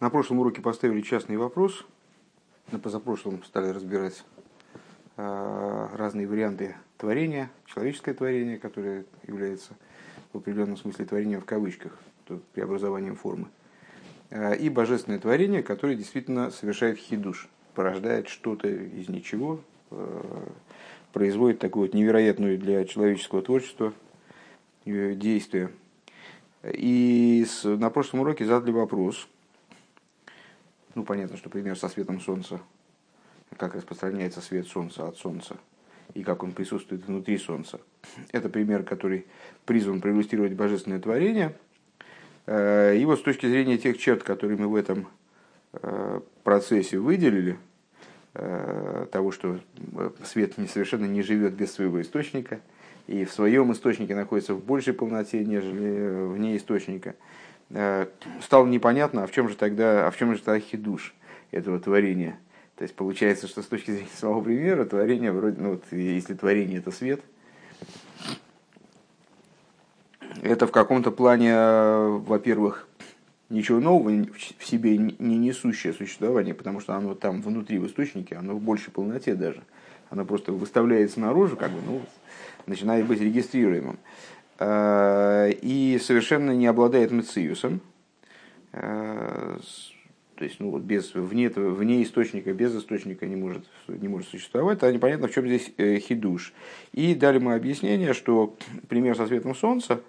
На прошлом уроке поставили частный вопрос. На позапрошлом стали разбирать э, разные варианты творения, человеческое творение, которое является в определенном смысле творением в кавычках, преобразованием формы, э, и божественное творение, которое действительно совершает хидуш, порождает что-то из ничего, э, производит такую вот невероятную для человеческого творчества действие. И на прошлом уроке задали вопрос – ну, понятно, что пример со светом Солнца, как распространяется свет Солнца от Солнца и как он присутствует внутри Солнца. Это пример, который призван проиллюстрировать божественное творение. Э, и вот с точки зрения тех черт, которые мы в этом э, процессе выделили, э, того, что свет совершенно не живет без своего источника, и в своем источнике находится в большей полноте, нежели вне источника – Э, стало непонятно, а в чем же тогда, а в чем же тогда хидуш этого творения. То есть получается, что с точки зрения самого примера, творение вроде, ну вот если творение это свет, это в каком-то плане, во-первых, ничего нового в себе не несущее существование, потому что оно там внутри в источнике, оно в большей полноте даже. Оно просто выставляется наружу, как бы, ну, начинает быть регистрируемым. Э, и совершенно не обладает мециусом, э, то есть ну, без, вне, вне источника, без источника не может, не может существовать, тогда непонятно, в чем здесь э, хидуш. И дали мы объяснение, что пример со светом солнца,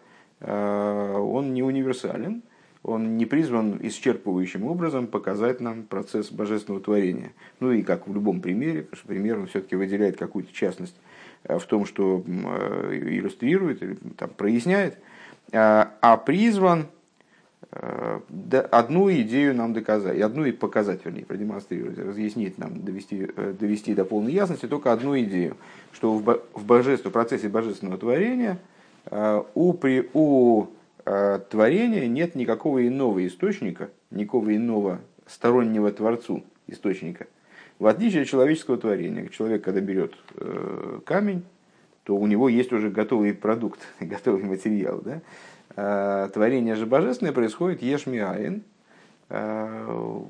он не универсален, он не призван исчерпывающим образом показать нам процесс божественного творения. Ну и как в любом примере, потому что пример он все-таки выделяет какую-то частность в том, что э, иллюстрирует там, проясняет, а, а призван э, одну идею нам доказать, одну и показать, вернее, продемонстрировать, разъяснить нам, довести, довести до полной ясности только одну идею, что в, в, божестве, в процессе божественного творения у, при, у творения нет никакого иного источника, никакого иного стороннего Творцу источника – в отличие от человеческого творения, человек, когда берет э, камень, то у него есть уже готовый продукт, готовый материал. Да? А творение же божественное происходит ешмиаин. А,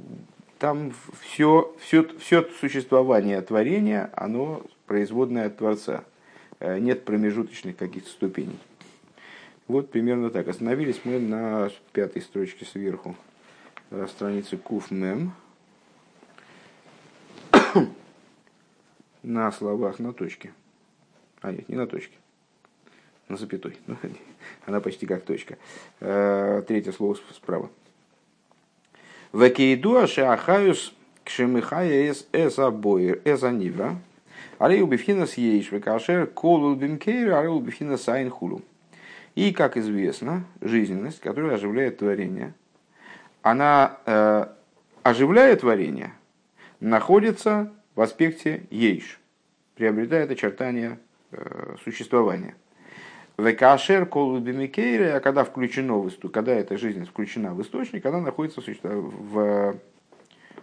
там все, все, все существование творения, оно производное от Творца. А, нет промежуточных каких-то ступеней. Вот примерно так. Остановились мы на пятой строчке сверху страницы Куф Мем. на словах на точке. А, нет, не на точке. На запятой. Она почти как точка. Э, третье слово справа. Векейду ашахаюс кшемихая эс эзабоир эзанивра. Алей убифхинас ейш векашер колул бимкейр алей убифхинас айнхулу. И, как известно, жизненность, которая оживляет творение, она э, оживляет творение, находится в аспекте ейш, приобретает очертания э, существования. Векашер колубимикейре, а когда включено в источник, когда эта жизнь включена в источник, она находится в,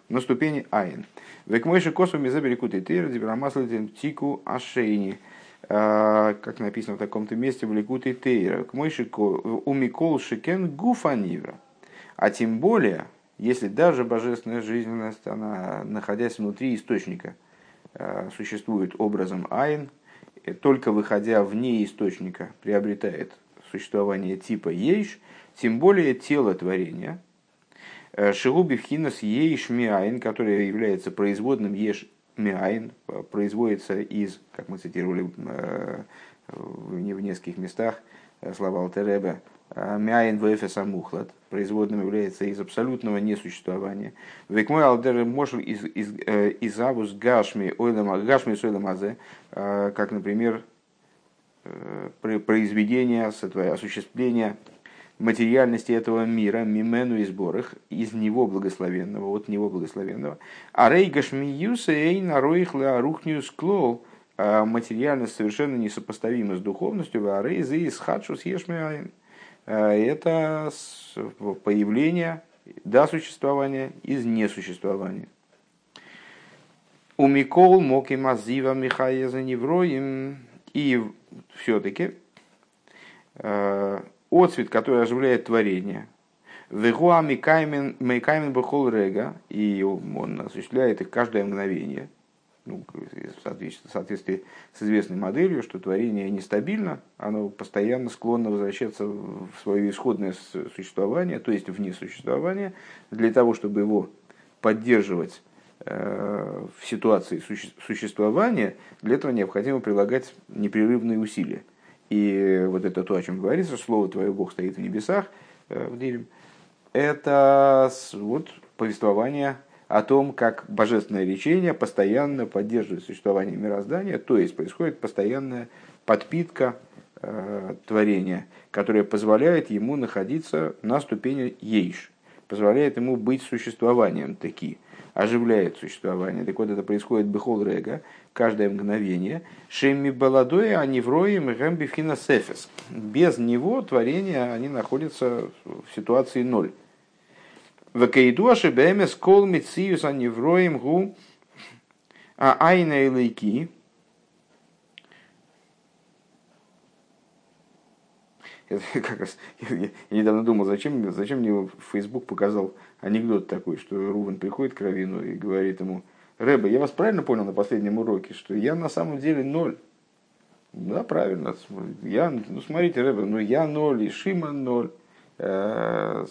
на ступени айн. Векмойши косу мизаберикут и тейр, дибрамаслитин тику ашейни. Э, как написано в таком-то месте в Ликут и Тейра. К умикол шикен гуфанивра. А тем более, если даже божественная жизненность, она, находясь внутри источника, э, существует образом айн, только выходя вне источника приобретает существование типа ейш, тем более тело творения, э, Шигуби вхинас ейш миайн, которое является производным еш миайн, производится из, как мы цитировали э, в нескольких местах, слова Алтереба, Мяйн в амухлад, производным является из абсолютного несуществования. Век мой алдер мошел из, из, э, из авус гашми ойлама гашми сойлама э, как, например, э, произведение, осуществление материальности этого мира, мимену и сборах, из него благословенного, от него благословенного. А рей гашмиюса эй нароих рухниус клол, материальность совершенно несопоставима с духовностью, а рей зи из хадшус ешмиаин. Э, это появление до существования из несуществования. У Микол Моки Мазива Михаеза Невроим. И все-таки э, отцвет, который оживляет творение, Вегуа Мейкаймен Бухол Рега, и он осуществляет их каждое мгновение. Ну, в соответствии, с известной моделью, что творение нестабильно, оно постоянно склонно возвращаться в свое исходное существование, то есть в несуществование, для того, чтобы его поддерживать э, в ситуации существования, для этого необходимо прилагать непрерывные усилия. И вот это то, о чем говорится, слово «Твое Бог стоит в небесах», э, в Дилем, это вот повествование о том, как божественное лечение постоянно поддерживает существование мироздания, то есть происходит постоянная подпитка э, творения, которая позволяет ему находиться на ступени ейш, позволяет ему быть существованием таки, оживляет существование. Так вот, это происходит бехол рега, каждое мгновение. Шемми баладоя, они вроем гэмбифхина сефес. Без него творения, они находятся в ситуации ноль. Вакейду ашибемес кол мициюс аневроим гу а айна илайки. Я, как раз, я, недавно думал, зачем, зачем мне Facebook показал анекдот такой, что Рубен приходит к Равину и говорит ему, Рэба, я вас правильно понял на последнем уроке, что я на самом деле ноль. Да, правильно. Я, ну, смотрите, Рэба, ну я ноль, и Шима ноль. Э,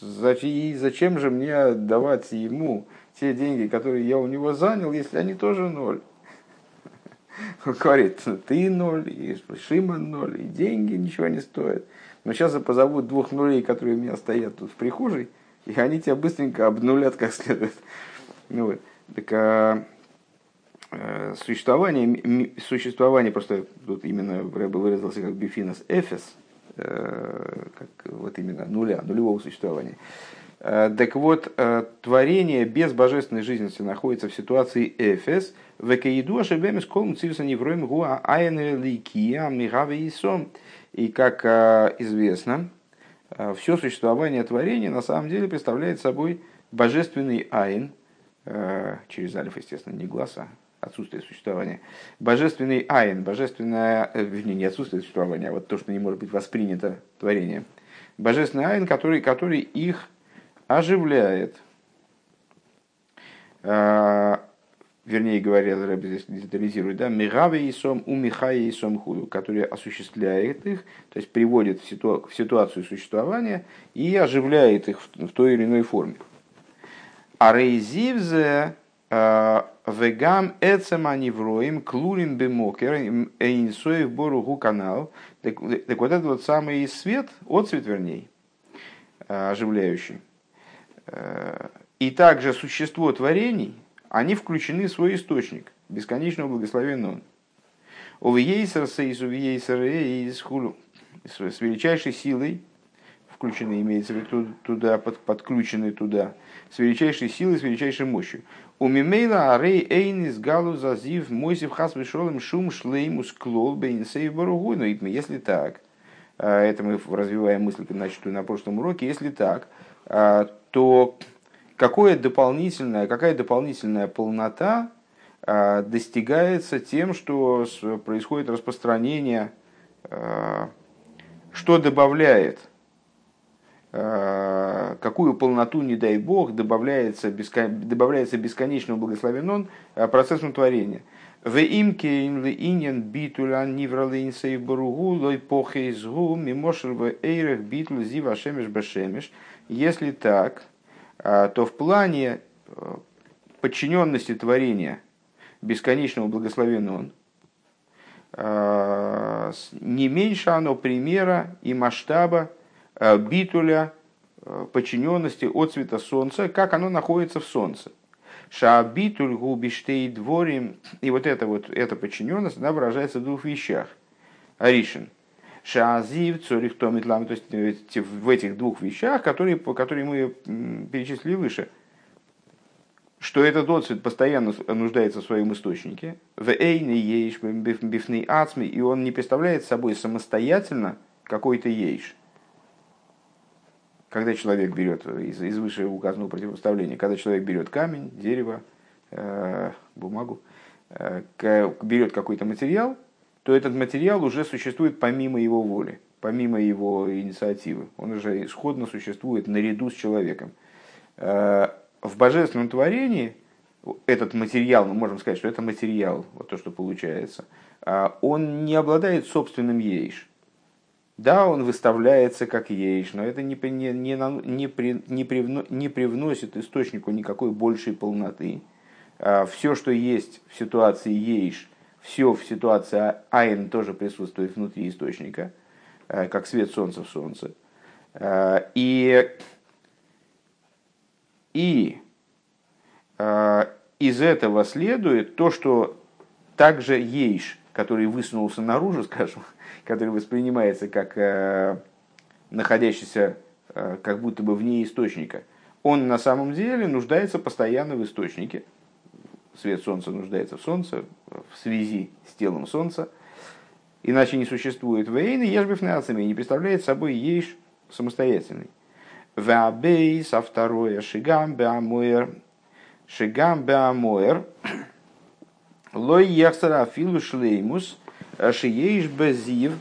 зачем же мне давать ему те деньги, которые я у него занял, если они тоже ноль? Говорит, ты ноль, и Шиман ноль, и деньги ничего не стоят. Но сейчас я позову двух нулей, которые у меня стоят тут в прихожей, и они тебя быстренько обнулят как следует. Ну, вот. Так а, а, существование, существование, просто тут именно Рэбе выразился как бифинос эфес, Э, как вот именно нуля, нулевого существования. Э, так вот, э, творение без божественной жизненности находится в ситуации эфес. Векаиду ошибемес колм цивса невроем гуа айнеликия мигаве исом. И как известно, все существование творения на самом деле представляет собой божественный айн, через алиф, естественно, не глаза, отсутствие существования. Божественный айн, божественное, э, вернее, не отсутствие существования, а вот то, что не может быть воспринято творением. Божественный айн, который, который их оживляет. А, вернее говоря, Рэбби здесь детализирует, да, Мигаве и Сом, у Михая и Сом Худу, который осуществляет их, то есть приводит в, ситу, в ситуацию существования и оживляет их в, в той или иной форме. А Рейзивзе Вегам эцема невроим клурим бемокер эйнсоев боругу канал. Так, вот это вот самый свет, отцвет верней, э, оживляющий. Э, и также существо творений, они включены в свой источник, бесконечного благословенного. Увейсер сейс увейсер из хулу. С величайшей силой включены, имеется в виду туда, под, подключены туда, с величайшей силой, с величайшей мощью. У Мимейла Арей Эйнис Галу Зазив Мойсив Хас Вишолем Шум Шлеймус Клол Бейнсейв Баругуй. Но если так, а, это мы развиваем мысль, начатую на прошлом уроке, если так, а, то какое дополнительное, какая дополнительная полнота а, достигается тем, что происходит распространение, что добавляет какую полноту, не дай бог, добавляется, добавляется бесконечного благословен э, процессом творения. В имке иньян битуля нивралейн сейбаругу лой похейзгу мимошер в эйрах битул зива шемеш бешемеш. Если так, э, то в плане подчиненности творения бесконечного благословен он, не меньше оно примера и масштаба Э, битуля, э, подчиненности от цвета солнца, как оно находится в солнце. Шаабитуль губиштей дворим. И вот эта вот эта подчиненность, она выражается в двух вещах. Аришин. Шаазив, цорих томитлам. То есть в этих двух вещах, которые, которые мы перечислили выше. Что этот отцвет постоянно нуждается в своем источнике. В эйне ейш бифный ацми. И он не представляет собой самостоятельно какой-то ейш когда человек берет из, из вышеуказанного противопоставления, когда человек берет камень, дерево, э, бумагу, э, берет какой-то материал, то этот материал уже существует помимо его воли. помимо его инициативы. Он уже исходно существует наряду с человеком. Э, в божественном творении этот материал, мы можем сказать, что это материал, вот то, что получается, а он не обладает собственным ейш. Да, он выставляется как ейш, но это не, не, не, не, при, не, привно, не привносит источнику никакой большей полноты. А все, что есть в ситуации ейш, все в ситуации айн тоже присутствует внутри источника, э, как свет солнца в солнце. Э, и, и из этого следует то, что также ейш, который высунулся наружу, скажем, который воспринимается как находящийся как будто бы вне источника, он на самом деле нуждается постоянно в источнике, свет Солнца нуждается в Солнце, в связи с телом Солнца, иначе не существует. Вейны, ежбив нациями, не представляет собой ейш самостоятельный. Вабейс, а второе, шигам беамуэр, шигам беамуэр, лой ехсара филу шлеймус, шиеиш безив,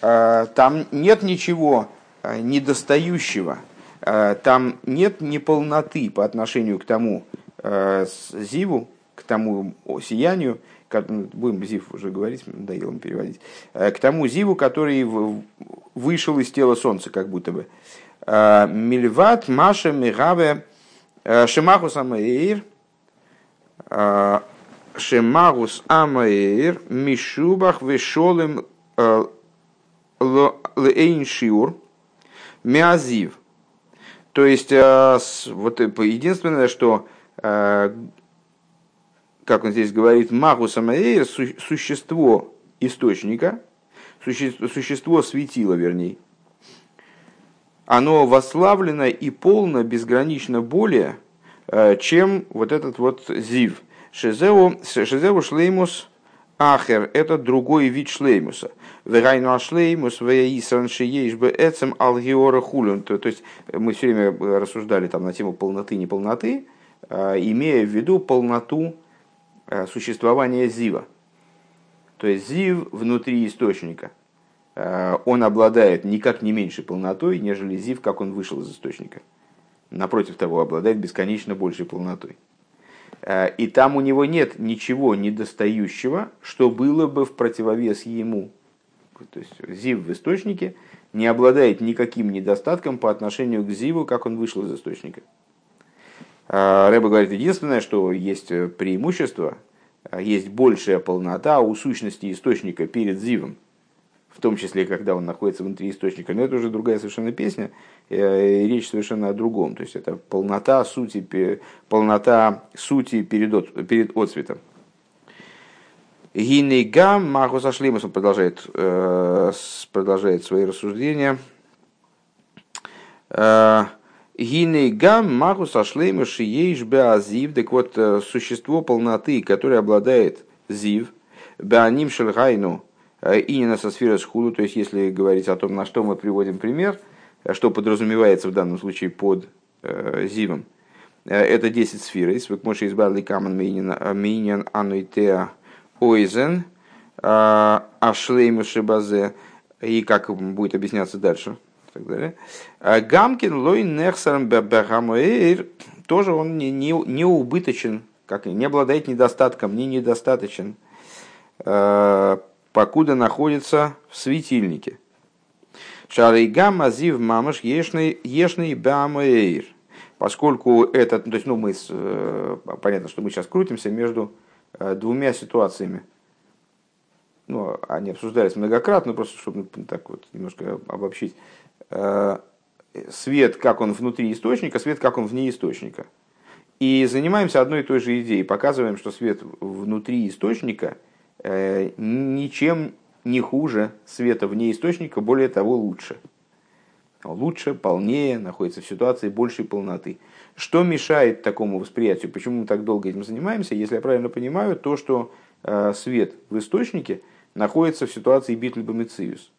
а, там нет ничего а, недостающего, там нет неполноты по отношению к тому зиву, к тому сиянию, будем Зив уже говорить, надоело им переводить, э, к тому Зиву, который вышел из тела Солнца, как будто бы. Э, Мильват Маша Мигаве э, Шемахус Амаир Шемахус Амаир Мишубах Вешолем Лейншиур Миазив. То есть, вот единственное, что как он здесь говорит, магу самаэйр, существо источника, существо светила, вернее, оно восславлено и полно, безгранично более, э, чем вот этот вот зив. Шезеу, шезеу шлеймус ахер – это другой вид шлеймуса. Верайну ашлеймус веисран шиеш бы эцем алгиора хулюн. То есть мы все время рассуждали там на тему полноты, неполноты, э, имея в виду полноту Э, существования Зива. То есть Зив внутри источника. Э, он обладает никак не меньшей полнотой, нежели Зив, как он вышел из источника. Напротив того, обладает бесконечно большей полнотой. Э, и там у него нет ничего недостающего, что было бы в противовес ему. То есть Зив в источнике не обладает никаким недостатком по отношению к Зиву, как он вышел из источника. А, Рэба говорит, единственное, что есть э, преимущество, а, есть большая полнота у сущности источника перед Зивом, в том числе, когда он находится внутри источника. Но это уже другая совершенно песня, э, и речь совершенно о другом. То есть это полнота сути, полнота сути перед, перед отцветом. Гинейгам Махус Ашлимус, он продолжает, э, продолжает свои рассуждения. Гиней гам магу сошлейма шиеиш беазив. Так вот, э, существо полноты, которое обладает зив, беаним шельгайну, э, и не на сосфира схуду, то есть если говорить о том, на что мы приводим пример, э, что подразумевается в данном случае под э, зивом, это 10 сфер. Если вы можете избавили камен мейнян ануитеа ойзен, ашлейму шибазе, и как будет объясняться дальше – так далее. Гамкин лой нехсарм бегамуэйр тоже он не, не, не убыточен, как не обладает недостатком, не недостаточен, э, покуда находится в светильнике. Шарейгам азив мамаш ешный бамуэйр. Поскольку это, то есть, ну, мы, э, понятно, что мы сейчас крутимся между э, двумя ситуациями. Ну, они обсуждались многократно, просто чтобы так вот немножко обобщить. Э, свет, как он внутри источника, свет, как он вне источника. И занимаемся одной и той же идеей. Показываем, что свет внутри источника ничем не хуже света вне источника, более того, лучше. Лучше, полнее, находится в ситуации большей полноты. Что мешает такому восприятию? Почему мы так долго этим занимаемся? Если я правильно понимаю, то, что э, свет в источнике находится в ситуации битльбомициус.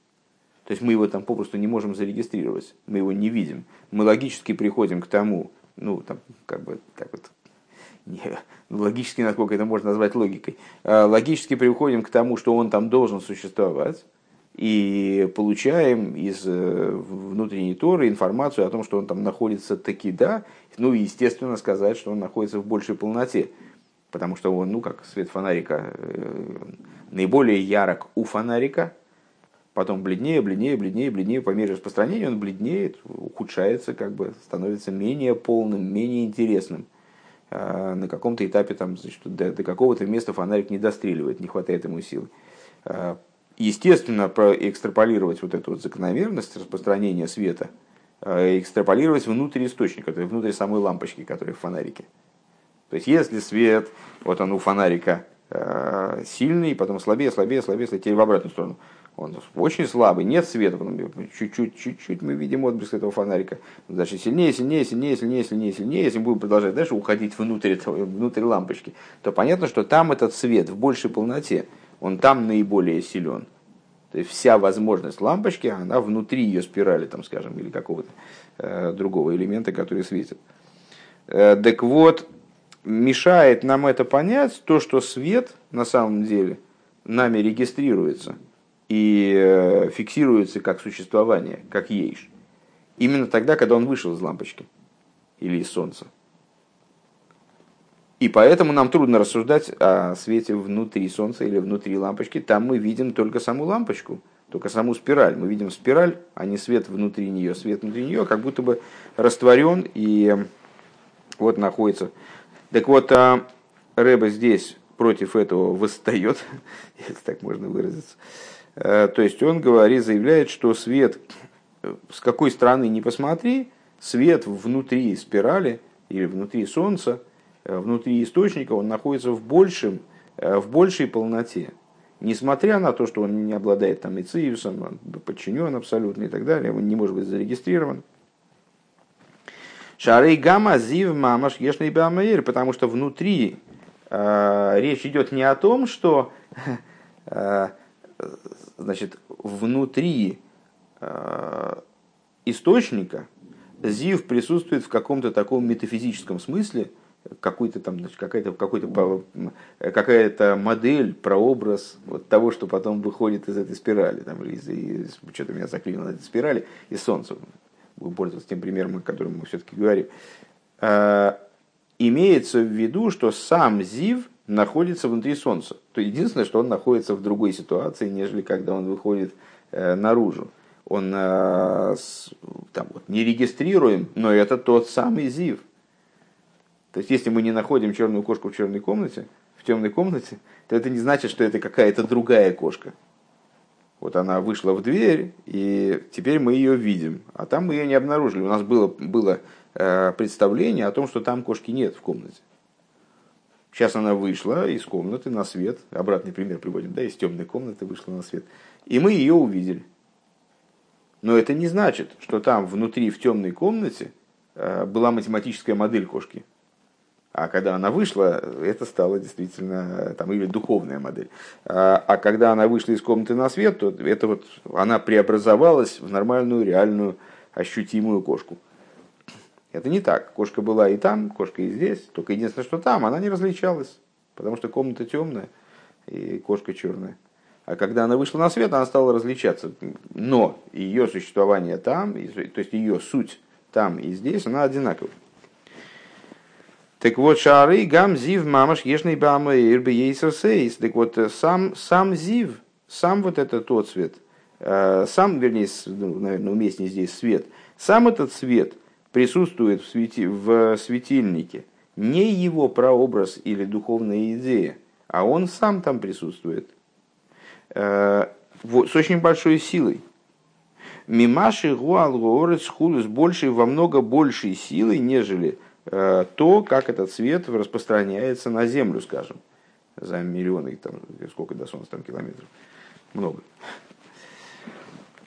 То есть мы его там попросту не можем зарегистрировать, мы его не видим. Мы логически приходим к тому, ну, там, как бы, так вот, не, логически, насколько это можно назвать логикой, а, логически приходим к тому, что он там должен существовать, и получаем из э, внутренней Торы информацию о том, что он там находится таки да, ну и естественно сказать, что он находится в большей полноте, потому что он, ну как свет фонарика, э, наиболее ярок у фонарика, потом бледнее, бледнее, бледнее, бледнее, по мере распространения он бледнеет, ухудшается, как бы становится менее полным, менее интересным. А, на каком-то этапе там, значит, до, до какого-то места фонарик не достреливает, не хватает ему сил. А, естественно, экстраполировать вот эту вот закономерность распространения света, а, экстраполировать внутрь источника, то есть внутрь самой лампочки, которая в фонарике. То есть, если свет, вот он у фонарика сильный, потом слабее, слабее, слабее, слабее, в обратную сторону – он очень слабый, нет света, чуть-чуть, чуть-чуть мы видим отблеск этого фонарика. Дальше сильнее, сильнее, сильнее, сильнее, сильнее, сильнее. Если мы будем продолжать дальше уходить внутрь, этого, внутрь лампочки, то понятно, что там этот свет в большей полноте, он там наиболее силен. То есть вся возможность лампочки, она внутри ее спирали, там, скажем, или какого-то э, другого элемента, который светит. Э, так вот, мешает нам это понять то, что свет на самом деле нами регистрируется – и э, фиксируется как существование, как ейш. Именно тогда, когда он вышел из лампочки или из солнца. И поэтому нам трудно рассуждать о свете внутри солнца или внутри лампочки. Там мы видим только саму лампочку, только саму спираль. Мы видим спираль, а не свет внутри нее. Свет внутри нее как будто бы растворен и вот находится. Так вот, а, Рэба здесь против этого восстает, если так можно выразиться. Э, то есть он говорит, заявляет, что свет, с какой стороны не посмотри, свет внутри спирали или внутри Солнца, э, внутри источника, он находится в, большем, э, в большей полноте. Несмотря на то, что он не обладает там ициусом, он подчинен абсолютно и так далее, он не может быть зарегистрирован. Шарей гамма зив мамаш ешный бамаир, потому что внутри э, речь идет не о том, что значит, внутри э, источника Зив присутствует в каком-то таком метафизическом смысле, какой-то там, значит, какая-то, какой-то, какая-то модель, прообраз вот того, что потом выходит из этой спирали, там, или из, из, что-то меня заклинило на этой спирали, из Солнца. Будем пользоваться тем примером, о котором мы все-таки говорим. Э, имеется в виду, что сам Зив находится внутри Солнца. То единственное, что он находится в другой ситуации, нежели когда он выходит э, наружу. Он э, там, вот, не регистрируем, но это тот самый Зив. То есть, если мы не находим черную кошку в черной комнате, в темной комнате, то это не значит, что это какая-то другая кошка. Вот она вышла в дверь, и теперь мы ее видим. А там мы ее не обнаружили. У нас было, было э, представление о том, что там кошки нет в комнате. Сейчас она вышла из комнаты на свет, обратный пример приводим, да, из темной комнаты вышла на свет, и мы ее увидели. Но это не значит, что там внутри, в темной комнате, э, была математическая модель кошки. А когда она вышла, это стало действительно, там, или духовная модель. А, а когда она вышла из комнаты на свет, то это вот, она преобразовалась в нормальную, реальную, ощутимую кошку. Это не так. Кошка была и там, кошка и здесь. Только единственное, что там, она не различалась. Потому что комната темная и кошка черная. А когда она вышла на свет, она стала различаться. Но ее существование там, то есть ее суть там и здесь, она одинакова. Так вот, шары гам зив мамаш ешный бама ирбе сейс. Так вот, сам, сам зив, сам вот этот тот цвет, э, сам, вернее, ну, наверное, уместнее здесь свет, сам этот свет – присутствует в, свети, в светильнике не его прообраз или духовная идея, а он сам там присутствует э, с очень большой силой. Мимаши гуал гуорец хулус большей во много большей силой, нежели э, то, как этот свет распространяется на землю, скажем, за миллионы, там, сколько до солнца там километров, много.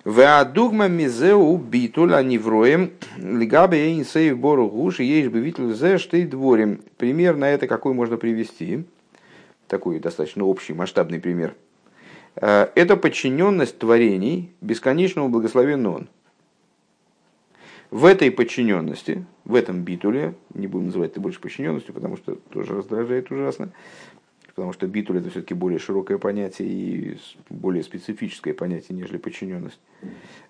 Веадугма мизеу битуля невроем лигабе эйнсейв бору гуш ешь бы витл зе штей дворим. Пример на это какой можно привести? Такой достаточно общий, масштабный пример. Э, это подчиненность творений бесконечному благословен он. В этой подчиненности, в этом битуле, не будем называть это больше подчиненностью, потому что тоже раздражает ужасно, потому что битуль это все-таки более широкое понятие и более специфическое понятие, нежели подчиненность.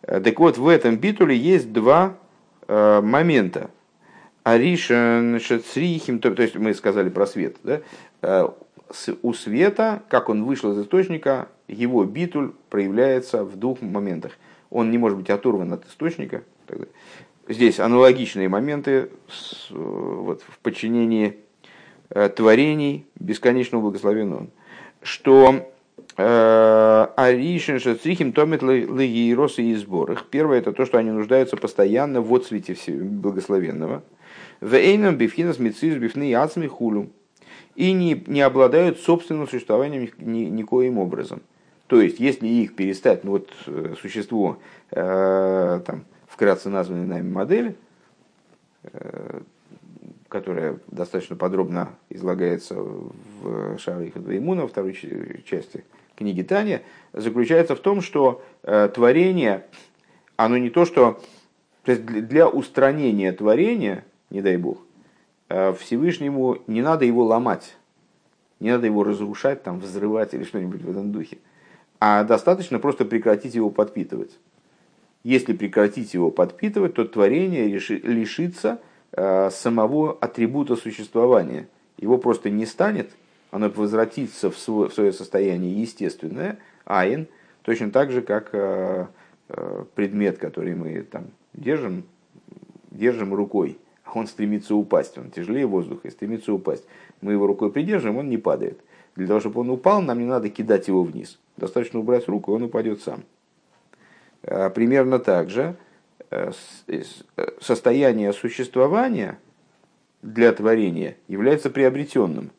Э, так вот, в этом битуле есть два э, момента. Аришан Шацрихим, то, то есть мы сказали про свет, да? Э, у света, как он вышел из источника, его битуль проявляется в двух моментах. Он не может быть оторван от источника. Здесь аналогичные моменты вот, в подчинении Э, творений бесконечного благословенного, что э, Аришин Шацрихим томит легиросы и сборах. Первое это то, что они нуждаются постоянно в отцвете благословенного. В эйном бифхинас мецис бифны ацми хулю. И не, не обладают собственным существованием ни, никоим образом. То есть, если их перестать, ну вот э, существо, э, там, вкратце названной нами модели, э, которая достаточно подробно излагается в Шарих Двоимуна, во второй части книги Таня, заключается в том, что э, творение, оно не то, что то есть для устранения творения, не дай бог, э, Всевышнему не надо его ломать, не надо его разрушать, там, взрывать или что-нибудь в этом духе, а достаточно просто прекратить его подпитывать. Если прекратить его подпитывать, то творение лишится самого атрибута существования. Его просто не станет, оно возвратится в свое, в свое состояние естественное, айн, точно так же, как э, э, предмет, который мы там держим, держим рукой, он стремится упасть, он тяжелее воздуха и стремится упасть. Мы его рукой придерживаем, он не падает. Для того, чтобы он упал, нам не надо кидать его вниз. Достаточно убрать руку, и он упадет сам. Примерно так же Э, э, состояние существования для творения является приобретенным.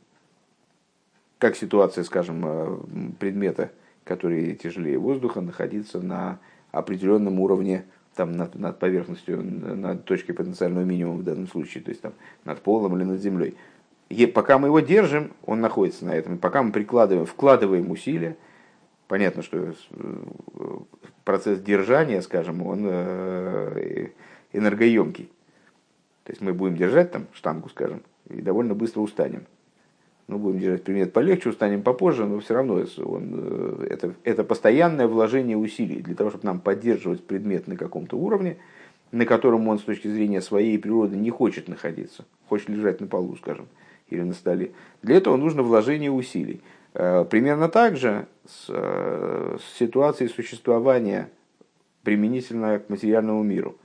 Как ситуация, скажем, э, предмета, который тяжелее воздуха, находиться на определенном уровне там, над, над поверхностью, над точкой потенциального минимума в данном случае, то есть там, над полом или над землей. И пока мы его держим, он находится на этом. И пока мы прикладываем, вкладываем усилия, понятно, что процесс держания, скажем, он э, энергоемкий. То есть мы будем держать там штангу, скажем, и довольно быстро устанем. Ну, будем держать предмет полегче, устанем попозже, но все равно он, э, это, это постоянное вложение усилий для того, чтобы нам поддерживать предмет на каком-то уровне, на котором он с точки зрения своей природы не хочет находиться, хочет лежать на полу, скажем, или на столе. Для этого нужно вложение усилий. Э, примерно так же с, э, с ситуацией существования применительно к материальному миру.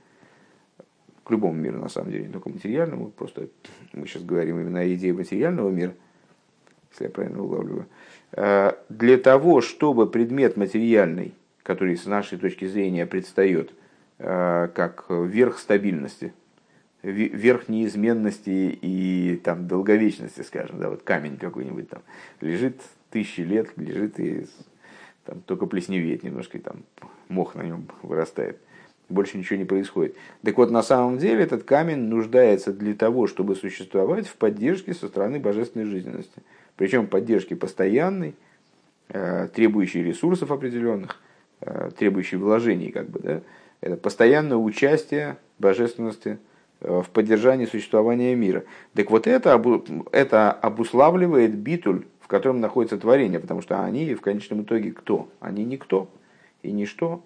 К любому миру, на самом деле, не только материальному. Просто мы сейчас говорим именно о идее материального мира, если я правильно улавливаю. Э, для того, чтобы предмет материальный, который с нашей точки зрения предстает как верх стабильности, верх неизменности и там, долговечности, скажем, да, вот камень какой-нибудь там лежит тысячи лет лежит и там, только плесневеет немножко, и там мох на нем вырастает. Больше ничего не происходит. Так вот, на самом деле этот камень нуждается для того, чтобы существовать в поддержке со стороны божественной жизненности. Причем поддержки постоянной, э, требующей ресурсов определенных, э, требующей вложений, как бы, да, это постоянное участие божественности э, в поддержании существования мира. Так вот это, это обуславливает битуль в котором находится творение, потому что они в конечном итоге кто? Они никто и ничто.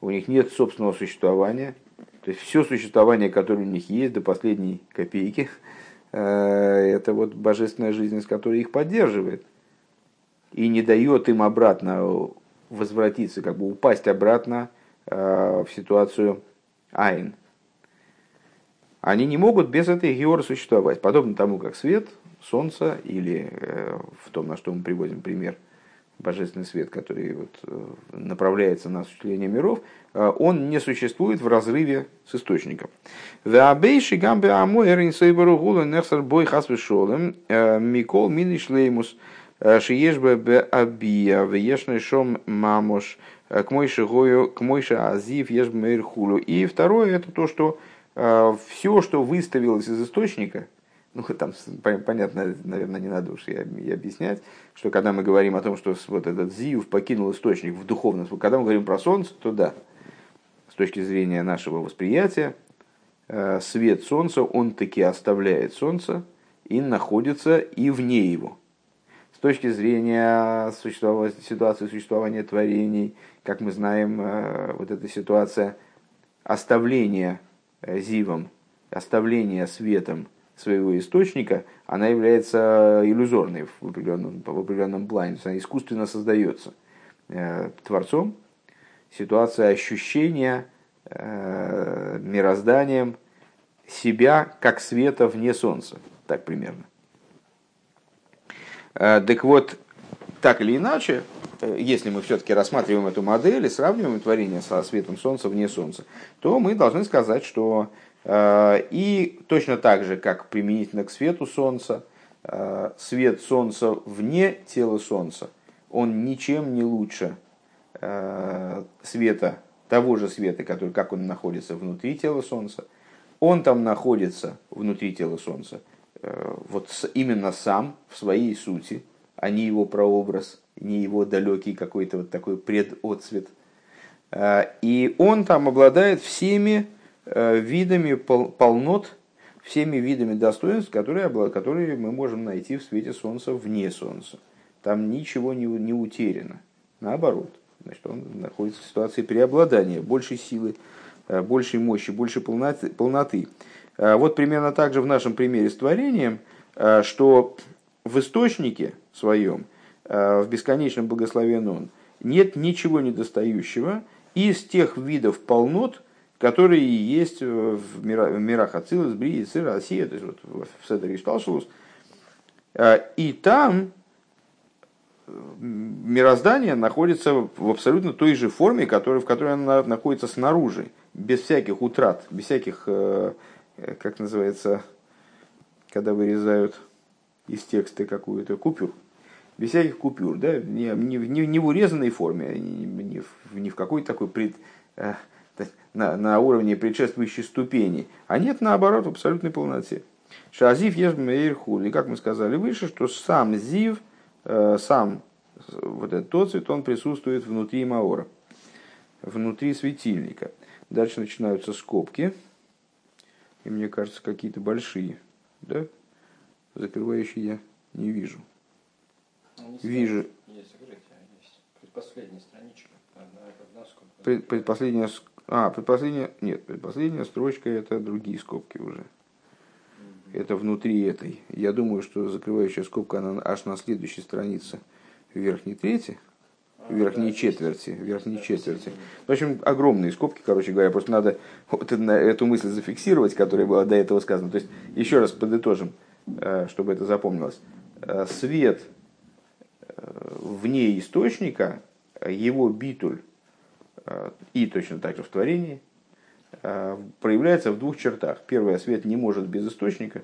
У них нет собственного существования. То есть все существование, которое у них есть до последней копейки, э, это вот божественная жизнь, которая их поддерживает. И не дает им обратно возвратиться, как бы упасть обратно э, в ситуацию Айн. Они не могут без этой геора существовать. Подобно тому, как свет Солнца или э, в том, на что мы приводим пример, божественный свет, который вот э, направляется на осуществление миров, э, он не существует в разрыве с источником. Микол минишлеймус шиешбе бе абия вешный шом мамош к мойше гою к мойше азив ешбе хулу. И второе это то, что все, что выставилось из источника, ну, там, понятно, наверное, не надо уж и, и объяснять, что когда мы говорим о том, что вот этот Зиюв покинул источник в духовном смысле, когда мы говорим про Солнце, то да, с точки зрения нашего восприятия, э, свет Солнца, он таки оставляет Солнце и находится и вне его. с точки зрения существования, ситуации существования творений, как мы знаем, э, вот эта ситуация оставления э, зивом, оставления светом своего источника, она является иллюзорной в определенном, в определенном плане, она искусственно создается э, Творцом. Ситуация ощущения мирозданием себя как света вне Солнца, так примерно. Так вот, так или иначе, Э, если мы все-таки рассматриваем эту модель и сравниваем творение со светом Солнца вне Солнца, то мы должны сказать, что э, и точно так же, как применительно к свету Солнца, э, свет Солнца вне тела Солнца, он ничем не лучше света, того же света, который, как он находится внутри тела Солнца, он там находится внутри тела Солнца, вот именно сам в своей сути, а не его прообраз, не его далекий какой-то вот такой предотцвет. И он там обладает всеми э, видами полнот, всеми видами достоинств, которые, которые мы можем найти в свете Солнца вне Солнца. Там ничего не, не утеряно. Наоборот, значит, он находится в ситуации преобладания, большей силы, э, большей мощи, большей полноты. полноты. А, вот примерно так же в нашем примере с творением, э, что в источнике своем – Э, в бесконечном благословен Он, нет ничего недостающего из тех видов полнот, которые есть в мирах Ацилус, Брии, Цира, Россия, то есть вот в Седере Ишталшулус. Э, и там э, мироздание находится в абсолютно той же форме, в которой оно находится снаружи, без всяких утрат, без всяких, как называется, когда вырезают из текста какую-то купюр без всяких купюр, да, не, не, не, в урезанной форме, не, в, не в какой-то такой пред, э, на, на уровне предшествующей ступени, а нет, наоборот, в абсолютной полноте. Шазив езмейрхул, и как мы сказали выше, что сам зив, э, сам вот этот тот цвет, он присутствует внутри маора, внутри светильника. Дальше начинаются скобки, и мне кажется, какие-то большие, да, закрывающие я не вижу. Ну, вижу. Есть закрытие, есть. Предпоследняя страничка. Пред, предпоследняя, а, предпоследняя, нет, предпоследняя строчка это другие скобки уже. Это внутри этой. Я думаю, что закрывающая скобка, она аж на следующей странице верхней трети, в верхней да, четверти, в верхней да, четверти. В общем, огромные скобки, короче говоря, просто надо вот эту мысль зафиксировать, которая была до этого сказана. То есть, еще раз подытожим, э, чтобы это запомнилось. Э, свет вне источника, его битуль э, и точно так же в творении э, проявляется в двух чертах. Первое, свет не может без источника,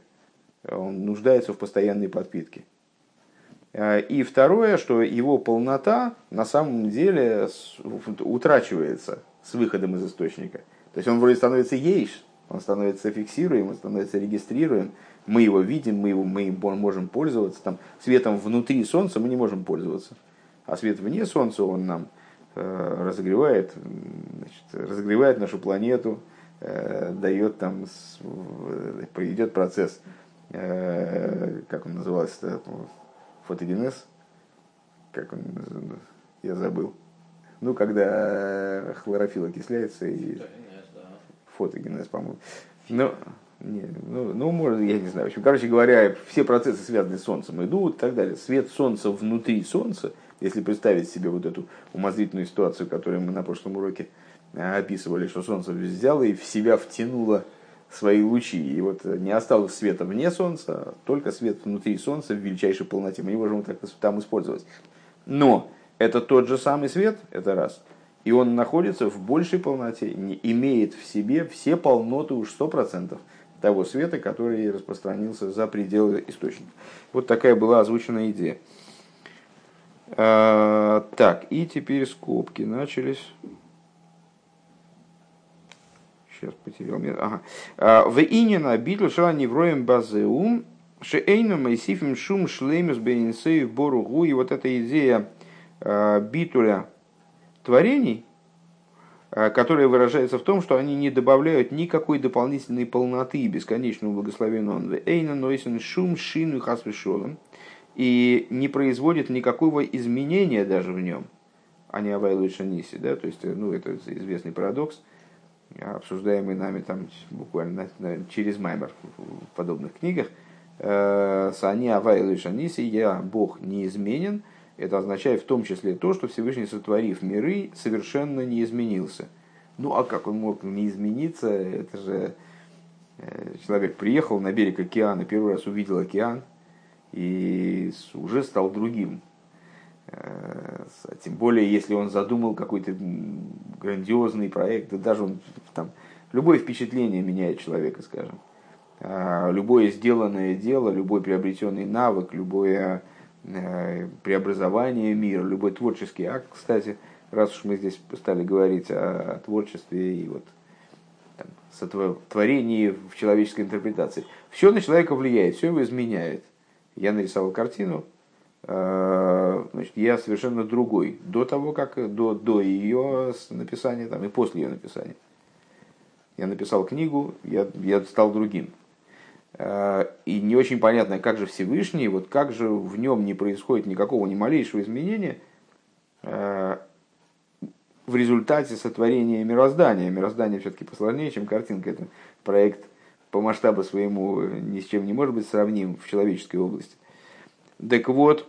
он нуждается в постоянной подпитке. Э, и второе, что его полнота на самом деле утрачивается с выходом из источника. То есть он вроде становится ейш, он становится фиксируем, он становится регистрируем, мы его видим, мы, его, мы можем пользоваться. Там, светом внутри Солнца мы не можем пользоваться. А свет вне Солнца, он нам разогревает, значит, разогревает нашу планету, э, дает там, э, идет процесс, э, как он назывался, фотогенез, как он, я забыл. Ну, когда хлорофилл окисляется и фотогенез, по-моему. Ну, не, ну, ну, может, я не знаю. В общем, короче говоря, все процессы, связанные с Солнцем, идут и так далее. Свет Солнца внутри Солнца, если представить себе вот эту умозрительную ситуацию, которую мы на прошлом уроке э, описывали, что Солнце взяло и в себя втянуло свои лучи. И вот не осталось света вне Солнца, только свет внутри Солнца в величайшей полноте. Мы не можем так там использовать. Но это тот же самый свет, это раз. И он находится в большей полноте, имеет в себе все полноты уж сто процентов того света, который распространился за пределы источника. Вот такая была озвучена идея. А, так, и теперь скобки начались. Сейчас потерял. Ага. А, в инина битл шала невроем базеум шеэйну майсифим шум шлемюс бейнсеев боругу. И вот эта идея а, битуля творений – которая выражается в том, что они не добавляют никакой дополнительной полноты бесконечного благословенного Эйна Нойсен Шум Шину Хасвешолом и не производит никакого изменения даже в нем, а не Авайлу Шаниси. Да? То есть, ну, это известный парадокс, обсуждаемый нами там буквально через Маймер в подобных книгах. Э, Сани Авайлу Шаниси, я Бог неизменен, это означает в том числе то, что Всевышний, сотворив миры, совершенно не изменился. Ну а как он мог не измениться? Это же э, человек приехал на берег океана, первый раз увидел океан, и уже стал другим. Э, тем более, если он задумал какой-то грандиозный проект, да даже он, там, любое впечатление меняет человека, скажем. А любое сделанное дело, любой приобретенный навык, любое э, преобразование мира, любой творческий акт, кстати, раз уж мы здесь стали говорить о творчестве и вот там, сотворении в человеческой интерпретации, все на человека влияет, все его изменяет я нарисовал картину, э, значит, я совершенно другой до того, как до, до ее написания там, и после ее написания. Я написал книгу, я, я стал другим. Э, и не очень понятно, как же Всевышний, вот как же в нем не происходит никакого ни малейшего изменения э, в результате сотворения мироздания. Мироздание все-таки посложнее, чем картинка. Это проект по масштабу своему ни с чем не может быть сравним в человеческой области. Так вот,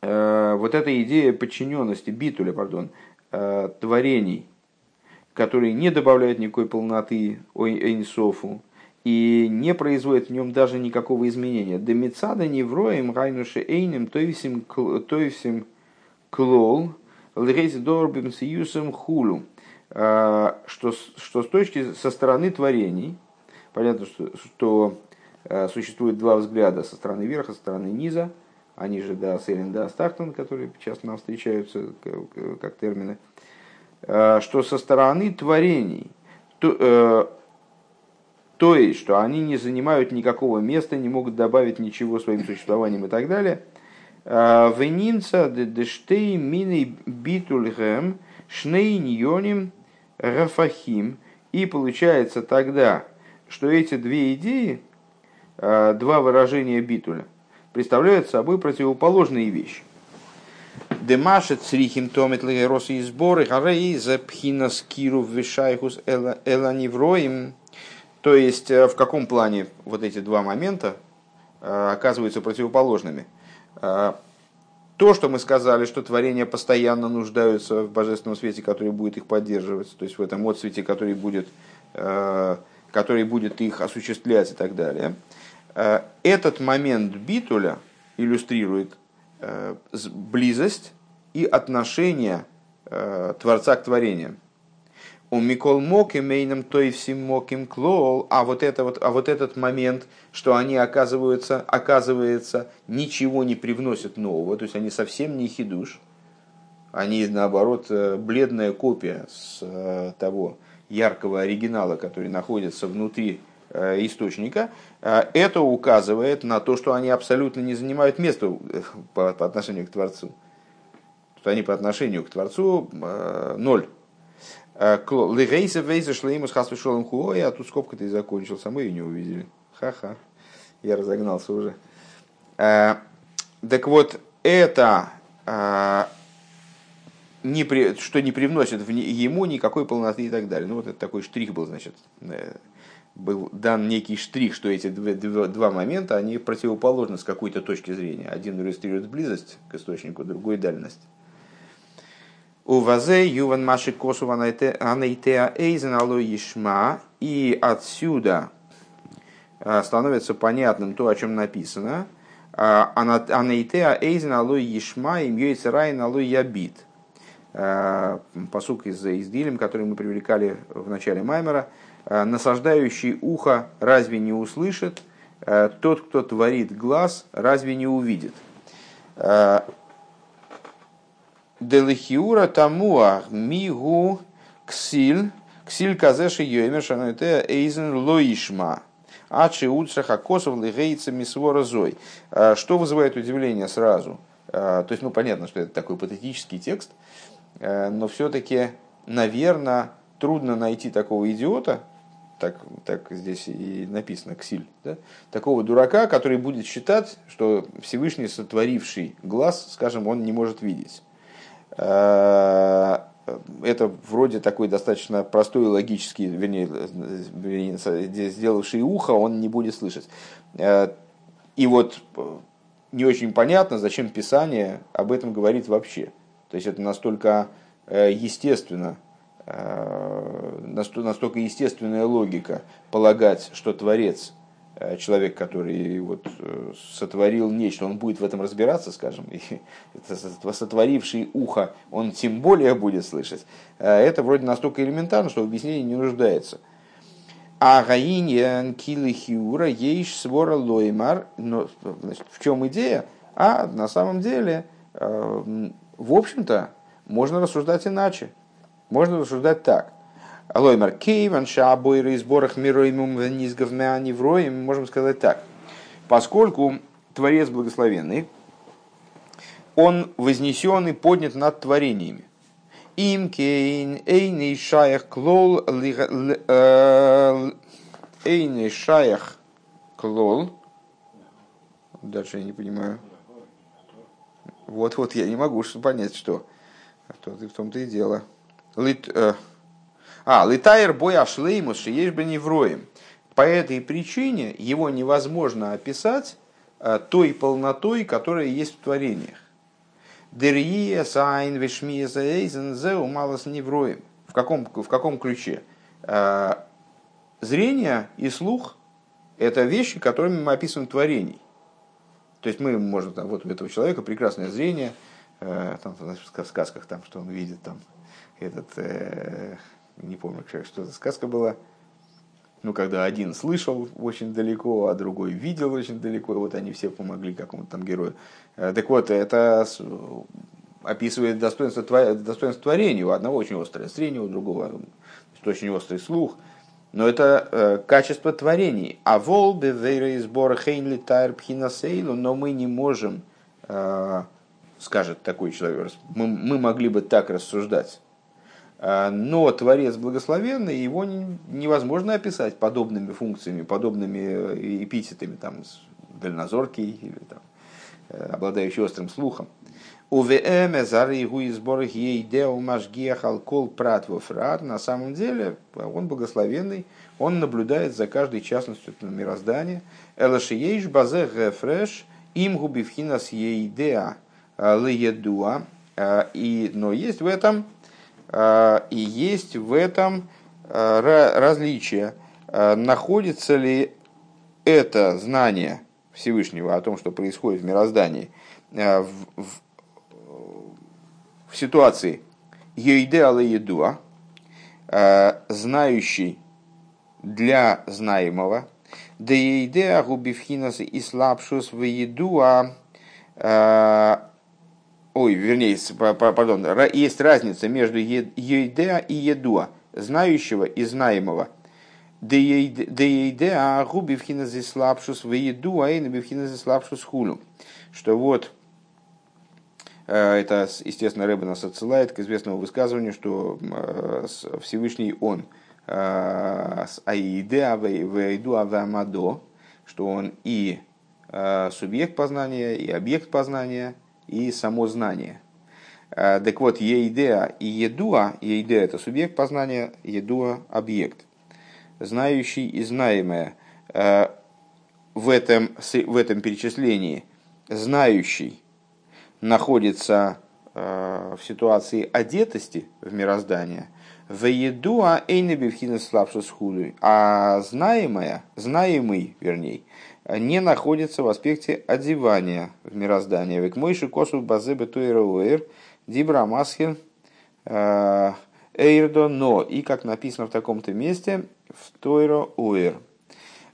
э, вот эта идея подчиненности, битуля, пардон, э, творений, которые не добавляют никакой полноты Эйнсофу и не производят в нем даже никакого изменения. Демицада невроем райнуше эйнем тоевсим клол дорбим сиюсом хулу. Э, что, что с точки со стороны творений, Понятно, что, что э, существует два взгляда со стороны верха, со стороны низа. Они же да, Селин, да, Стартон, которые часто нам встречаются как, как термины. Э, что со стороны творений, то, э, то есть, что они не занимают никакого места, не могут добавить ничего своим существованием и так далее. Э, Венинца дештей мини битульгем шней ньоним рафахим. И получается тогда, что эти две идеи, а, два выражения битуля, представляют собой противоположные вещи. Демашет срихим томит легерос и сборы, харей за пхинас киру вишайхус эланивроим. То есть, э, в каком плане вот эти два момента э, оказываются противоположными? Э, то, что мы сказали, что творения постоянно нуждаются в божественном свете, который будет их поддерживать, то есть в этом отсвете, который будет который будет их осуществлять и так далее. Э, этот момент битуля иллюстрирует э, близость и отношение э, Творца к творениям. У Микол Мок имейном то и всем Моким Клол, а вот, это вот, а вот этот момент, что они оказываются, оказывается, ничего не привносят нового, то есть они совсем не хидуш, они наоборот бледная копия с того, яркого оригинала, который находится внутри э, источника, э, это указывает на то, что они абсолютно не занимают места э, по, отношению к Творцу. Что они по отношению к Творцу ноль. Легейса вейса шлеймус хасвишолом хуой, а тут скобка-то и закончился, мы ее не увидели. Ха-ха, я разогнался уже. Так вот, это не при, что не привносит в ему никакой полноты и так далее. Ну вот это такой штрих был, значит, э, был дан некий штрих, что эти два, два, два момента, они противоположны с какой-то точки зрения. Один иллюстрирует близость к источнику, другой дальность. У вазе юван маши косу анейтеа эйзен ишма. И отсюда э, становится понятным то, о чем написано. А, анейтеа эйзен ишма им йойцерайн алой ябит посук из, Дилем, который мы привлекали в начале Маймера, э, насаждающий ухо разве не услышит, э, тот, кто творит глаз, разве не увидит. Делихиура тамуа мигу ксиль, ксиль казеши йомер шануэте эйзен лоишма. Ачи уцраха косов лигейца мисвора. Что вызывает удивление сразу? То есть, ну, понятно, что это такой патетический текст, Э, но все-таки, наверное, трудно найти такого идиота, так, так здесь и написано, ксиль, да? такого дурака, который будет считать, что Всевышний сотворивший глаз, скажем, он не может видеть. Э, это вроде такой достаточно простой логический, вернее, вернее, сделавший ухо, он не будет слышать. Э, и вот не очень понятно, зачем Писание об этом говорит вообще. То есть это настолько естественно Э, настолько естественная логика полагать, что Творец, э, человек, который вот э, сотворил нечто, он будет в этом разбираться, скажем, и сотворивший ухо, он тем более будет слышать. Это вроде настолько элементарно, что в объяснении не нуждается. А гаиньян килихиура ейш свора лоймар. Но значит, в чем идея? А на самом деле, в общем-то, можно рассуждать иначе. Можно рассуждать так. Алоймар кейван шабойры сборах мироимум низгов невроим. Можем сказать так. Поскольку Творец Благословенный, он вознесен и поднят над творениями. Им кейн эйный шаях клол э, эйный шаях клол. Дальше я не понимаю. Вот-вот я не могу понять, что. То ты в том-то и дело. Лит, э, а, литайр бой ашлеймус шиеш невроем. По этой причине его невозможно описать э, той полнотой, которая есть в творениях. Дерье сайн вишмиеза эйзен зеу малос невроем. В каком, в каком ключе? Э, зрение и слух – это вещи, которыми мы описываем творений. То есть мы можем, там, вот у этого человека прекрасное зрение, там, в сказках, там, что он видит там, этот, э, не помню, что это сказка была, ну, когда один слышал очень далеко, а другой видел очень далеко, и вот они все помогли какому-то там герою. Э, так вот, это описывает достоинство, достоинство творения. У одного очень острое зрение, у другого очень острый слух. Но это э, качество творений. А волбе вейра из бора хейнли тайр пхинасейлу, но мы не можем, э, скажет такой человек, мы, мы могли бы так рассуждать. А, но Творец благословенный, его невозможно описать подобными функциями, подобными э, эпитетами, там, дальнозоркий или там, э, обладающий острым слухом. УВМ зары его изборах ей деу машгиях алкол пратвофрат. На самом деле он благословенный, он наблюдает за каждой частностью мироздания. Элашиейш базе гефреш им губивхинас ейдеа леедуа. И, но есть в этом а, и есть в этом различие. Находится ли это знание Всевышнего о том, что происходит в мироздании, в, в, в ситуации Ейде Алаедуа, знающий для знаемого, да Ейде Агубивхинас и слабшус в Едуа, ой, вернее, пардон, есть разница между Ейдеа и Едуа, знающего и знаемого. Деейдеа губи вхиназы слабшус в Едуа и набивхиназы слабшус хулю. Что вот, э, это, естественно, Рэбе нас отсылает к известному высказыванию, что э, Всевышний Он, э, Аидеа Вейдуа Вамадо, что он и субъект познания, и объект познания, и само знание. Так вот, еидеа и едуа, еидеа это субъект познания, едуа объект. Знающий и знаемое. В этом, в этом перечислении знающий находится а, в ситуации одетости в мироздание, в едуа эйнебевхина слабшус хулю, а знаемое, знаемый, вернее, не находится в аспекте одевания в мироздание. Век мойши косу базе бетуэра дибра масхин э, эйрдо но. И как написано в таком-то месте, в тойро уэр.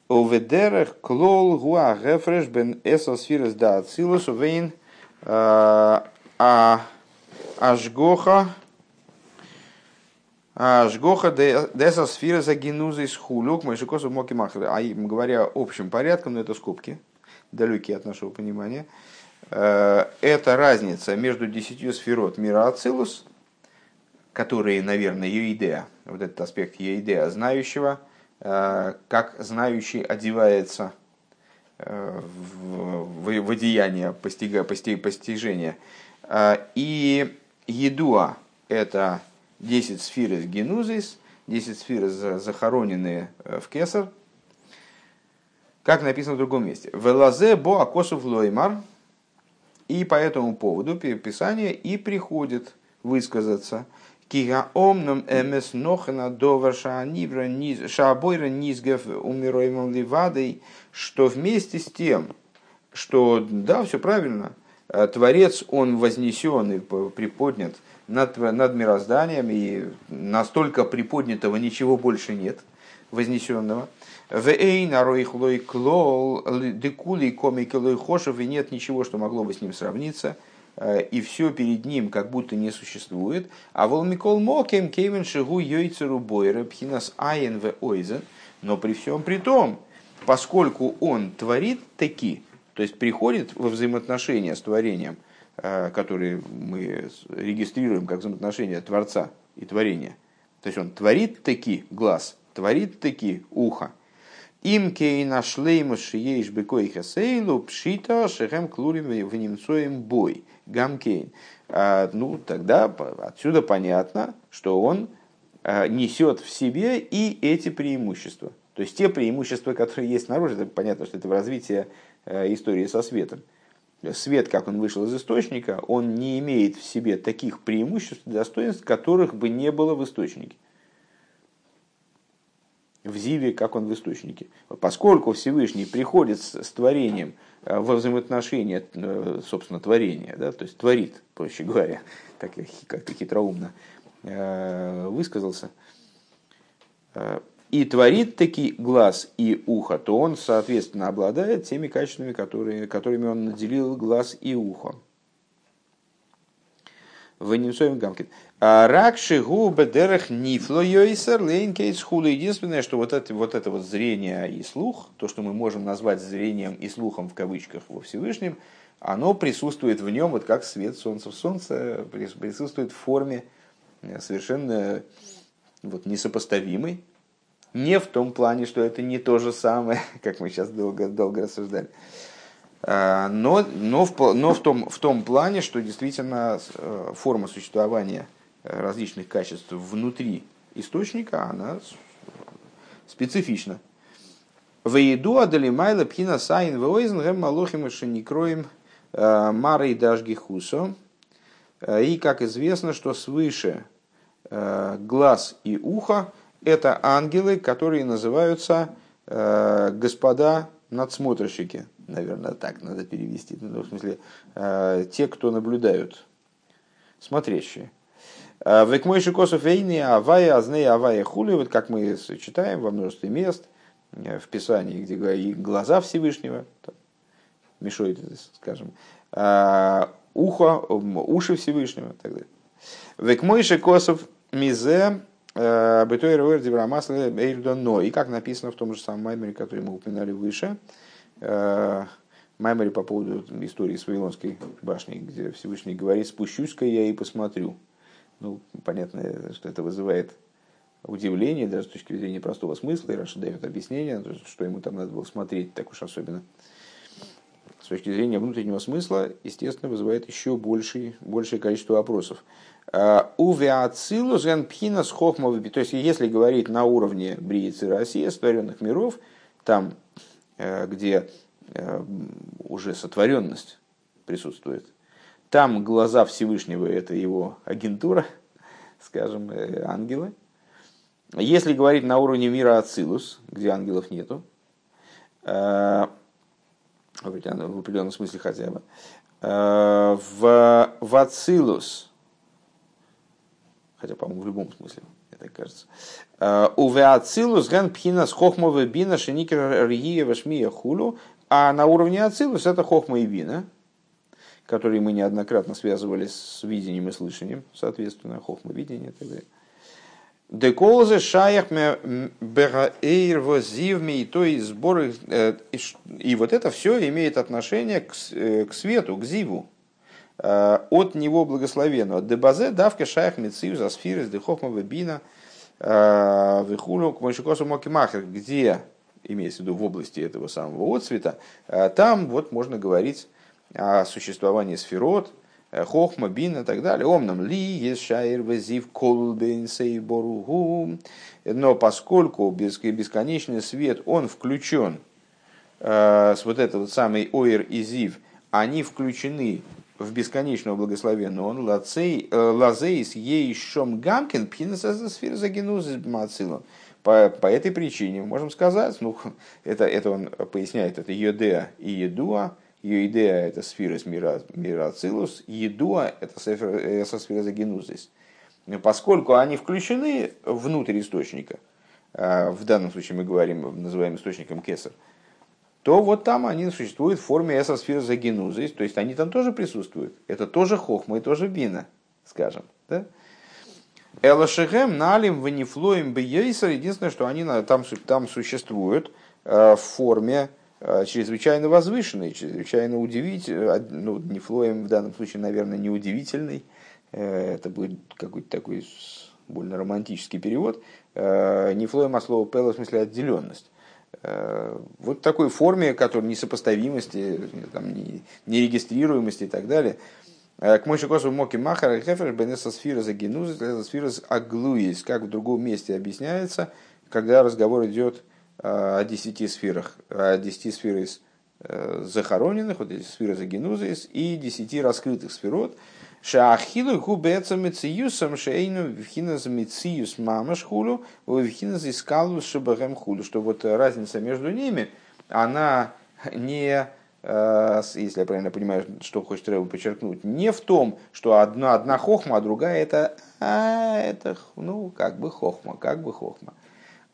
Уведерах клол гуа гефреш бен эсосфирес да ацилус вейн э, а ашгоха Жгоха деса сфера за генузы из хулюк, мойшикосу моки махры. А говоря общим порядком, но это скобки, далекие от нашего понимания, э, это разница между десятью сферот мира Ацилус, которые, наверное, ее идея, вот этот аспект ее идея знающего, как знающий одевается в, в одеяние постига, постиг, постижения. И едуа – это 10 сфер из генузис, 10 сфер захороненные в кесар, как написано в другом месте. Велазе бо акосов лоймар. И по этому поводу Писание и приходит высказаться. Кига омном эмес нохена довар шаабойра низгев умироемом ливадой, что вместе с тем, что да, все правильно, э, Творец, он вознесен и приподнят над, над мирозданием, и настолько приподнятого ничего больше нет, вознесенного. Вей нарой хлой клол, декули комики лой хошев, и нет ничего, что могло бы с ним сравниться, и все перед ним как будто не существует. А волмикол мокем кеймен шигу йойцеру бойра пхинас айен в ойзен, но при всем при том, поскольку он творит таки, то есть приходит во взаимоотношения с творением, э, которые мы регистрируем как взаимоотношения Творца и творения. То есть он творит таки глаз, творит таки ухо, им кейна шлеймус шиеш бекоиха сейлу пшита шехем клурим в немцоем бой. Гамкейн. А, ну, тогда отсюда понятно, что он а, несет в себе и эти преимущества. То есть те преимущества, которые есть снаружи, это понятно, что это в развитии а, истории со светом. Свет, как он вышел из источника, он не имеет в себе таких преимуществ, достоинств, которых бы не было в источнике в Зиве, как он в источнике. Поскольку Всевышний приходит с творением э, во взаимоотношения, э, собственно, творения, да, то есть творит, проще говоря, так я как-то хитроумно э, высказался, и творит таки глаз и ухо, то он, соответственно, обладает теми качествами, которые, которыми он наделил глаз и ухо. Ванимсоем Гамкин. А Ракши губы дерах нифло йойсер лейнкейс хула. Единственное, что вот это, вот это вот зрение и слух, то, что мы можем назвать зрением и слухом в кавычках во Всевышнем, оно присутствует в нем, вот как свет солнца в солнце, присутствует в форме э, совершенно вот, несопоставимой. Не в том плане, что это не то же самое, как мы сейчас долго, долго рассуждали, но, но, в, но в, том, в том плане, что действительно э, форма существования э, различных качеств внутри источника, она специфична. Вейду адалимайла пхина сайн войзен гэм малохим шеникроем э, марой дажги. И, как известно, что свыше глаз и ухо – это ангелы, которые называются господа надсмотрщики – наверное, так надо перевести. Ну, в смысле, э, те, кто наблюдают, смотрящие. Э, Век мой шикосов вейны, авая, азней, авая хули, вот как мы читаем во множестве мест э, в Писании, где говорит глаза Всевышнего, мешает, скажем, ухо, уши Всевышнего и так далее. Век мой шикосов мизе, Бетой Ровер Диврамасла но И как написано в том же самом маймере, который мы упоминали выше, Э, Маймери по поводу истории с Вавилонской башни, где Всевышний говорит, спущусь-ка я и посмотрю. Ну, понятно, что это вызывает удивление, даже с точки зрения простого смысла, и Раша дает объяснение, что ему там надо было смотреть так уж особенно. С точки зрения внутреннего смысла, естественно, вызывает еще больший, большее количество вопросов. Э, Увеацилус пхина с То есть, если говорить на уровне Бриицы России, сотворенных миров, там Э, где э, уже сотворенность присутствует. Там глаза Всевышнего – это его агентура, скажем, э, ангелы. Если говорить на уровне мира Ацилус, где ангелов нету, в определенном смысле хотя бы, в, Ацилус, хотя, по-моему, в любом смысле, так кажется, у Веацилус ген пхинас хохмовы бина шеникер ргиева шмия хулу. А на уровне Ацилус это хохма и бина, которые мы неоднократно связывали с видением и слышанием, соответственно, хохма видение и так далее. Деколзе шаях возивми и то и сборы. Э, и вот это все имеет отношение э, к свету, к зиву. Э, от него благословенного. Дебазе давка шаях мецив за сфиры с дехохма бина – Вихулю к Мойшикосу Мокимахер, где, имеется в виду в области этого самого отцвета, там вот можно говорить о существовании сферот, Хохма, Бин и так далее. Омнам ли ешайр везив колбен сейборугу. Но поскольку бесконечный свет, он включен с вот этот вот самый Оир и Зив, они включены в бесконечного благословенного он лацей, лазейс ей шом гамкин пхинаса сфер загинузис бмацилом. По, по этой причине можем сказать, ну, это, это он поясняет, это Йодеа и Едуа, ее идея это сфера мира, мира Ацилус, Едуа это со сфера Загенузис. Поскольку они включены внутрь источника, а, в данном случае мы говорим, называем источником Кесар, то вот там они существуют в форме эсосферы Загенузис, то есть они там тоже присутствуют. Это тоже хохма и тоже бина, скажем. Да? Элашехем налим ванифлоем бейсер. Единственное, что они там, там существуют а, в форме Э, чрезвычайно возвышенный, чрезвычайно удивительный, ну, не флоем в данном случае, наверное, не удивительный, э, это будет какой-то такой больно романтический перевод, э, не флоем, а слово пела в смысле отделенность. Вот в такой форме, которая несопоставимости, там, нерегистрируемости и так далее. К мой шикосу моки махара хефер бенеса сфира за генузис, сфира аглуис, как в другом месте объясняется, когда разговор идет о десяти сферах, о десяти сферах э, захороненных, вот эти сферы загенузис, и десяти раскрытых сферот, Шаахилу губеца мециюсом шейну вхиназ мециюс мамаш хулу, вхиназ искалу шабахем хулу, что вот разница между ними, она не, если я правильно понимаю, что хочет Рэбу подчеркнуть, не в том, что одна, одна хохма, а другая это, а, это, ну, как бы хохма, как бы хохма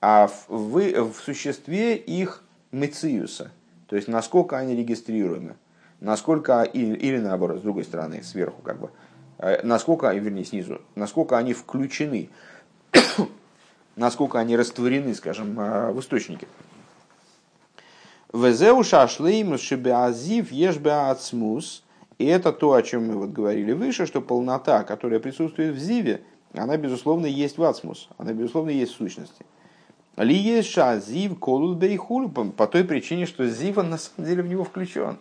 а в, в существе их мециуса, то есть насколько они регистрируемы, насколько, или, или наоборот, с другой стороны, сверху как бы, э, насколько, вернее, снизу, насколько они включены, насколько они растворены, скажем, э, в источнике. Везеу шашлейм шибеазив ешбеацмус. И это то, о чем мы вот говорили выше, что полнота, которая присутствует в зиве, она, безусловно, есть в ацмус, она, безусловно, есть в сущности. Лиеша зив колут бейхулю по той причине, что зив он на самом деле в него включен.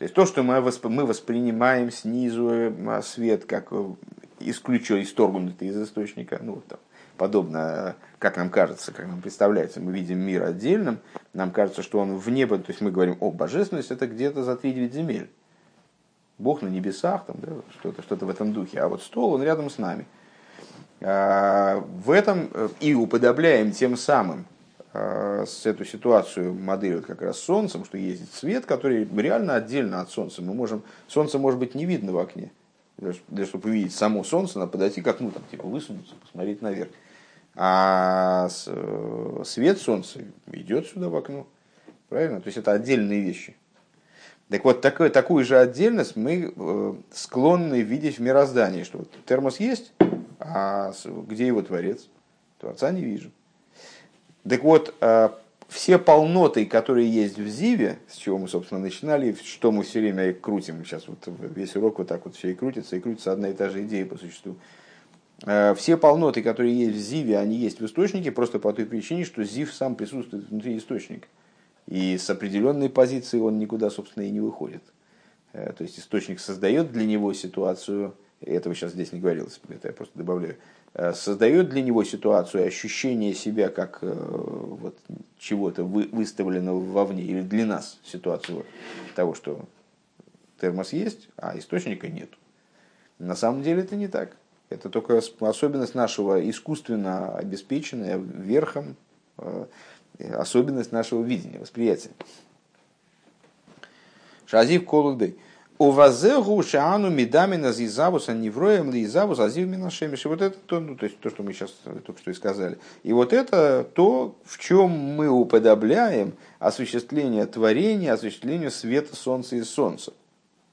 То есть то, что мы, мы воспринимаем снизу э, свет как э, исключен, исторгнутый из источника, ну, там, подобно, как нам кажется, как нам представляется, мы видим мир отдельным, нам кажется, что он в небо, то есть мы говорим, о, божественность это где-то за три девять земель. Бог на небесах, там, да, что-то, что-то в этом духе, а вот стол, он рядом с нами – а, в этом э, и уподобляем тем самым а, эту ситуацию модель вот как раз с Солнцем, что есть свет, который реально отдельно от Солнца. Мы можем, Солнце может быть не видно в окне. Для, для чтобы увидеть само Солнце, надо подойти к окну, там, типа высунуться, посмотреть наверх. А э, свет Солнца идет сюда в окно. Правильно? То есть это отдельные вещи. Так вот, такой, такую же отдельность мы э, склонны видеть в мироздании, что вот термос есть, а где его творец? Творца не вижу. Так вот, а, все полноты, которые есть в Зиве, с чего мы, собственно, начинали, что мы все время крутим, сейчас вот весь урок вот так вот все и крутится, и крутится одна и та же идея по существу. А, все полноты, которые есть в Зиве, они есть в источнике, просто по той причине, что Зив сам присутствует внутри источника. И с определенной позиции он никуда, собственно, и не выходит. Э, то есть источник создает для него ситуацию, этого сейчас здесь не говорилось, это я просто добавляю, э, создает для него ситуацию ощущение себя как э, вот, чего-то вы, выставленного вовне, или для нас ситуацию того, что термос есть, а источника нет. На самом деле это не так. Это только особенность нашего искусственно обеспеченная верхом, э, особенность нашего видения, восприятия. Шазив колудей. Увазегу шаану медамина зизавуса невроем ли изавус азив минашемиш. И вот это то, ну, то есть то, что мы сейчас только что и сказали. И вот это то, в чем мы уподобляем осуществление творения, осуществлению света солнца и солнца.